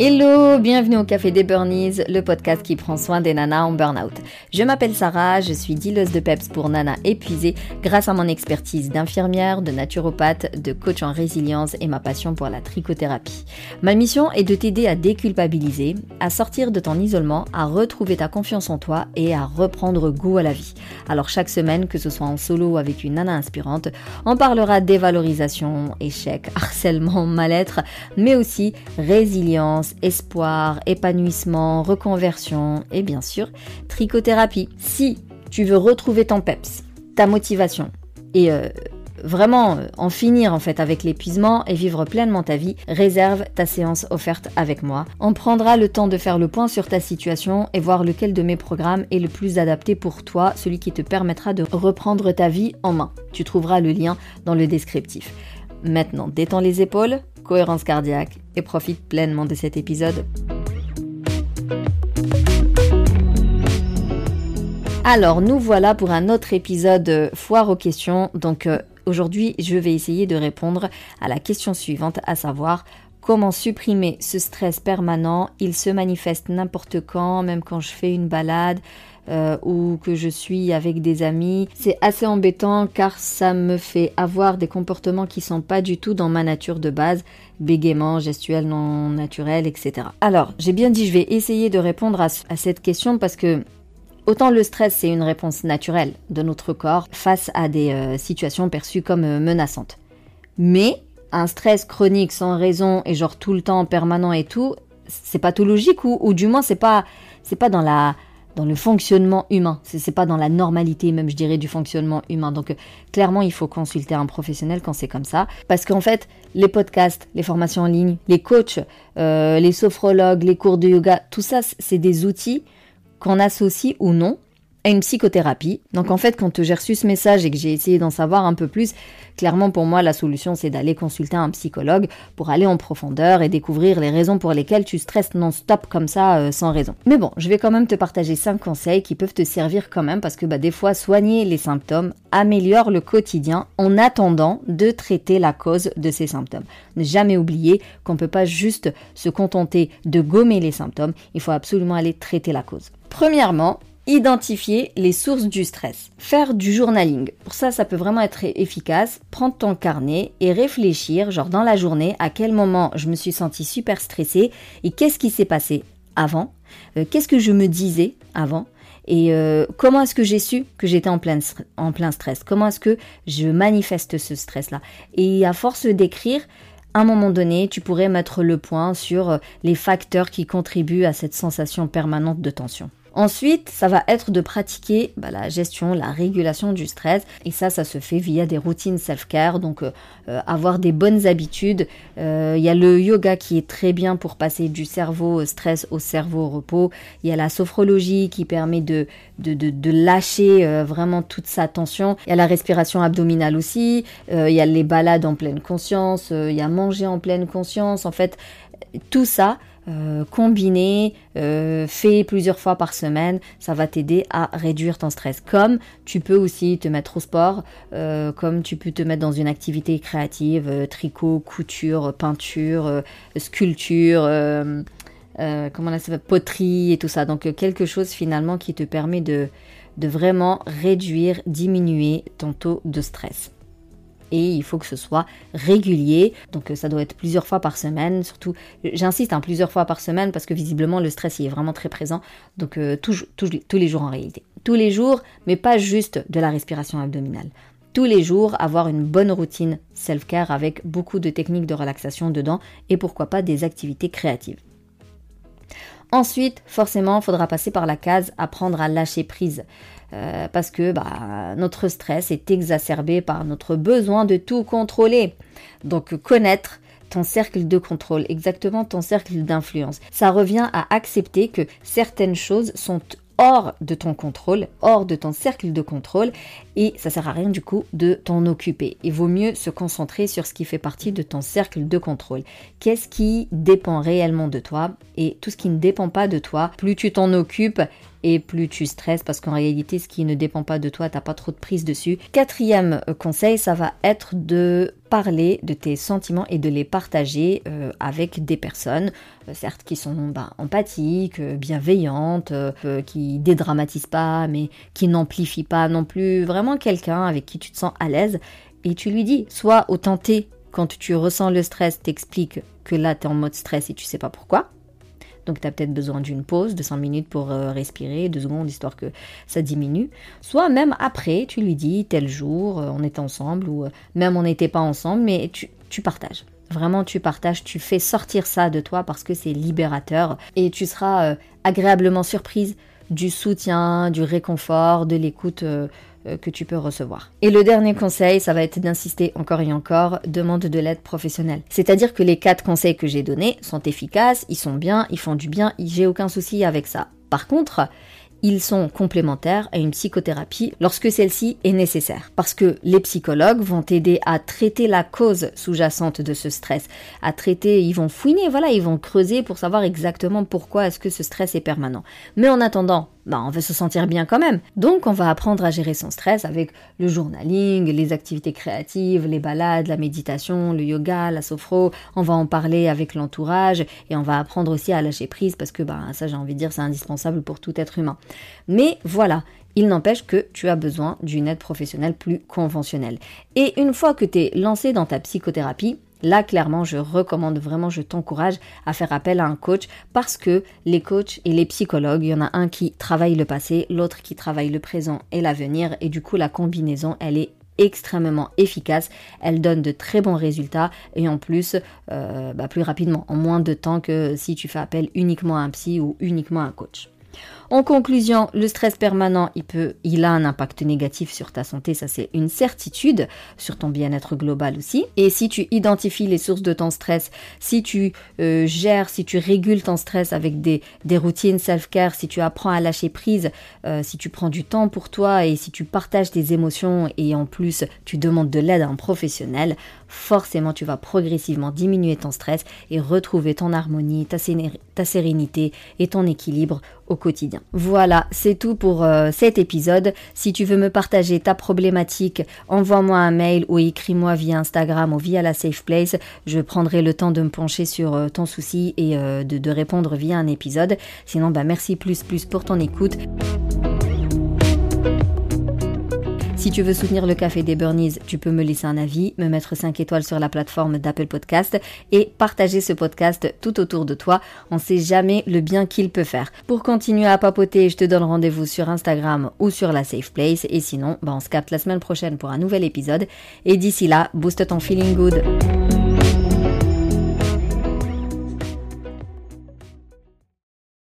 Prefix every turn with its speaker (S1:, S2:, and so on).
S1: Hello, bienvenue au Café des Burnies, le podcast qui prend soin des nanas en burn-out. Je m'appelle Sarah, je suis dealeuse de PEPS pour nanas épuisées grâce à mon expertise d'infirmière, de naturopathe, de coach en résilience et ma passion pour la trichothérapie. Ma mission est de t'aider à déculpabiliser, à sortir de ton isolement, à retrouver ta confiance en toi et à reprendre goût à la vie. Alors chaque semaine, que ce soit en solo ou avec une nana inspirante, on parlera dévalorisation, échec, harcèlement, mal-être, mais aussi résilience espoir, épanouissement, reconversion et bien sûr trichothérapie. Si tu veux retrouver ton peps, ta motivation et euh, vraiment euh, en finir en fait avec l'épuisement et vivre pleinement ta vie, réserve ta séance offerte avec moi. On prendra le temps de faire le point sur ta situation et voir lequel de mes programmes est le plus adapté pour toi, celui qui te permettra de reprendre ta vie en main. Tu trouveras le lien dans le descriptif. Maintenant, détends les épaules, cohérence cardiaque et profite pleinement de cet épisode. Alors, nous voilà pour un autre épisode foire aux questions. Donc, euh, aujourd'hui, je vais essayer de répondre à la question suivante, à savoir comment supprimer ce stress permanent? Il se manifeste n'importe quand, même quand je fais une balade. Euh, ou que je suis avec des amis. C'est assez embêtant car ça me fait avoir des comportements qui sont pas du tout dans ma nature de base, bégaiement, gestuel non naturel, etc. Alors, j'ai bien dit, je vais essayer de répondre à, cette question parce que Autant le stress, c'est une réponse naturelle de notre corps face à des euh, situations perçues comme euh, menaçantes. Mais un stress chronique sans raison et genre tout le temps permanent et tout, c'est pathologique ou, ou du moins c'est pas c'est pas dans la dans le fonctionnement humain. C'est pas dans la normalité même, je dirais, du fonctionnement humain. Donc euh, clairement, il faut consulter un professionnel quand c'est comme ça, parce qu'en fait, les podcasts, les formations en ligne, les coachs, euh, les sophrologues, les cours de yoga, tout ça, c'est des outils qu'on associe ou non à une psychothérapie. Donc en fait, quand j'ai reçu ce message et que j'ai essayé d'en savoir un peu plus, clairement pour moi, la solution c'est d'aller consulter un psychologue pour aller en profondeur et découvrir les raisons pour lesquelles tu stresses non-stop comme ça euh, sans raison. Mais bon, je vais quand même te partager 5 conseils qui peuvent te servir quand même parce que bah, des fois, soigner les symptômes améliore le quotidien en attendant de traiter la cause de ces symptômes. Ne jamais oublier qu'on ne peut pas juste se contenter de gommer les symptômes, il faut absolument aller traiter la cause. Premièrement, Identifier les sources du stress. Faire du journaling. Pour ça, ça peut vraiment être efficace. Prendre ton carnet et réfléchir, genre dans la journée, à quel moment je me suis senti super stressée et qu'est-ce qui s'est passé avant, euh, qu'est-ce que je me disais avant et euh, comment est-ce que j'ai su que j'étais en plein, en plein stress? Comment est-ce que je manifeste ce stress-là? Et à force d'écrire, à un moment donné, tu pourrais mettre le point sur euh, les facteurs qui contribuent à cette sensation permanente de tension. Ensuite, ça va être de pratiquer bah, la gestion, la régulation du stress. Et ça, ça se fait via des routines self-care. Donc, euh, euh, avoir des bonnes habitudes. Euh, il y a le yoga qui est très bien pour passer du cerveau stress au cerveau repos. Il y a la sophrologie qui permet de, de, de, lâcher vraiment toute sa tension. Il y a la respiration abdominale aussi. il y a les balades en pleine conscience. il y a manger en pleine conscience. En fait, tout ça, euh, combiné, euh, fait plusieurs fois par semaine, ça va t'aider à réduire ton stress. Comme tu peux aussi te mettre au sport, euh, comme tu peux te mettre dans une activité créative, tricot, couture, peinture, sculpture, comment ça s'appelle, poterie et tout ça. Donc quelque chose finalement qui te permet de, de vraiment réduire, diminuer ton taux de stress et il faut que ce soit régulier. Donc euh, ça doit être plusieurs fois par semaine, surtout, j'insiste, hein, plusieurs fois par semaine parce que visiblement le stress il est vraiment très présent. Donc euh, tous les jours en réalité. Tous les jours, mais pas juste de la respiration abdominale. Tous les jours, avoir une bonne routine self-care avec beaucoup de techniques de relaxation dedans et pourquoi pas des activités créatives. Ensuite, forcément, il faudra passer par la case apprendre à lâcher prise. Euh, parce que bah, notre stress est exacerbé par notre besoin de tout contrôler. Donc connaître ton cercle de contrôle, exactement ton cercle d'influence. Ça revient à accepter que certaines choses sont hors de ton contrôle, hors de ton cercle de contrôle, et ça sert à rien du coup de t'en occuper. Il vaut mieux se concentrer sur ce qui fait partie de ton cercle de contrôle. Qu'est-ce qui dépend réellement de toi? Et tout ce qui ne dépend pas de toi, plus tu t'en occupes, et plus tu stresses parce qu'en réalité, ce qui ne dépend pas de toi, t'as pas trop de prise dessus. Quatrième euh, conseil, ça va être de parler de tes sentiments et de les partager euh, avec des personnes, euh, certes qui sont bah, empathiques, bienveillantes, qui dédramatisent pas, mais qui n'amplifient pas non plus, vraiment quelqu'un avec qui tu te sens à l'aise. Et tu lui dis, soit au tenté, quand tu ressens le stress, t'expliques que là, tu es en mode stress et tu sais pas pourquoi. Donc tu as peut-être besoin d'une pause de 5 minutes pour euh, respirer, 2 secondes histoire que ça diminue. Soit même après, tu lui dis tel jour, euh, on est ensemble, ou euh, même on n'était pas ensemble, mais tu partages. Vraiment, tu partages, tu fais sortir ça de toi parce que c'est libérateur et tu seras agréablement surprise du soutien, du réconfort, de l'écoute euh, que tu peux recevoir. Et le dernier conseil, ça va être d'insister encore et encore, demande de l'aide professionnelle. C'est-à-dire que les quatre conseils que j'ai donnés sont efficaces, ils sont bien, ils font du bien, j'ai aucun souci avec ça. Par contre, ils sont complémentaires à une psychothérapie lorsque celle-ci est nécessaire. Parce que les psychologues vont t'aider à traiter la cause sous-jacente de ce stress, à traiter, ils vont fouiner, voilà, ils vont creuser pour savoir exactement pourquoi est-ce que ce stress est permanent. Mais en attendant, bah, on veut se sentir bien quand même. Donc on va apprendre à gérer son stress avec le journaling, les activités créatives, les balades, la méditation, le yoga, la sophro. On va en parler avec l'entourage et on va apprendre aussi à lâcher prise parce que bah, ça j'ai envie de dire c'est indispensable pour tout être humain. Mais voilà, il n'empêche que tu as besoin d'une aide professionnelle plus conventionnelle. Et une fois que tu es lancé dans ta psychothérapie, Là, clairement, je recommande vraiment, je t'encourage à faire appel à un coach parce que les coachs et les psychologues, il y en a un qui travaille le passé, l'autre qui travaille le présent et l'avenir. Et du coup, la combinaison, elle est extrêmement efficace, elle donne de très bons résultats et en plus euh, bah, plus rapidement, en moins de temps que si tu fais appel uniquement à un psy ou uniquement à un coach. En conclusion, le stress permanent, il a un impact négatif sur ta santé, ça c'est une certitude, sur ton bien-être global aussi. Et si tu identifies les sources de ton stress, si tu euh, gères, si tu régules ton stress avec des, routines self-care, si tu apprends à lâcher prise, euh, si tu prends du temps pour toi et si tu partages tes émotions et en plus tu demandes de l'aide à un professionnel, forcément tu vas progressivement diminuer ton stress et retrouver ton harmonie, ta sérénité et ton équilibre quotidien. Voilà, c'est tout pour euh, cet épisode. Si tu veux me partager ta problématique, envoie-moi un mail ou écris-moi via Instagram ou via la Safe Place. Je prendrai le temps de me pencher sur euh, ton souci et euh, de, de, répondre via un épisode. Sinon, bah merci plus plus pour ton écoute. Si tu veux soutenir le Café des Burnies, tu peux me laisser un avis, me mettre 5 étoiles sur la plateforme d'Apple Podcast et partager ce podcast tout autour de toi. On sait jamais le bien qu'il peut faire. Pour continuer à papoter, je te donne rendez-vous sur Instagram ou sur la Safe Place. Et sinon, bah on se capte la semaine prochaine pour un nouvel épisode. Et d'ici là, booste ton feeling good.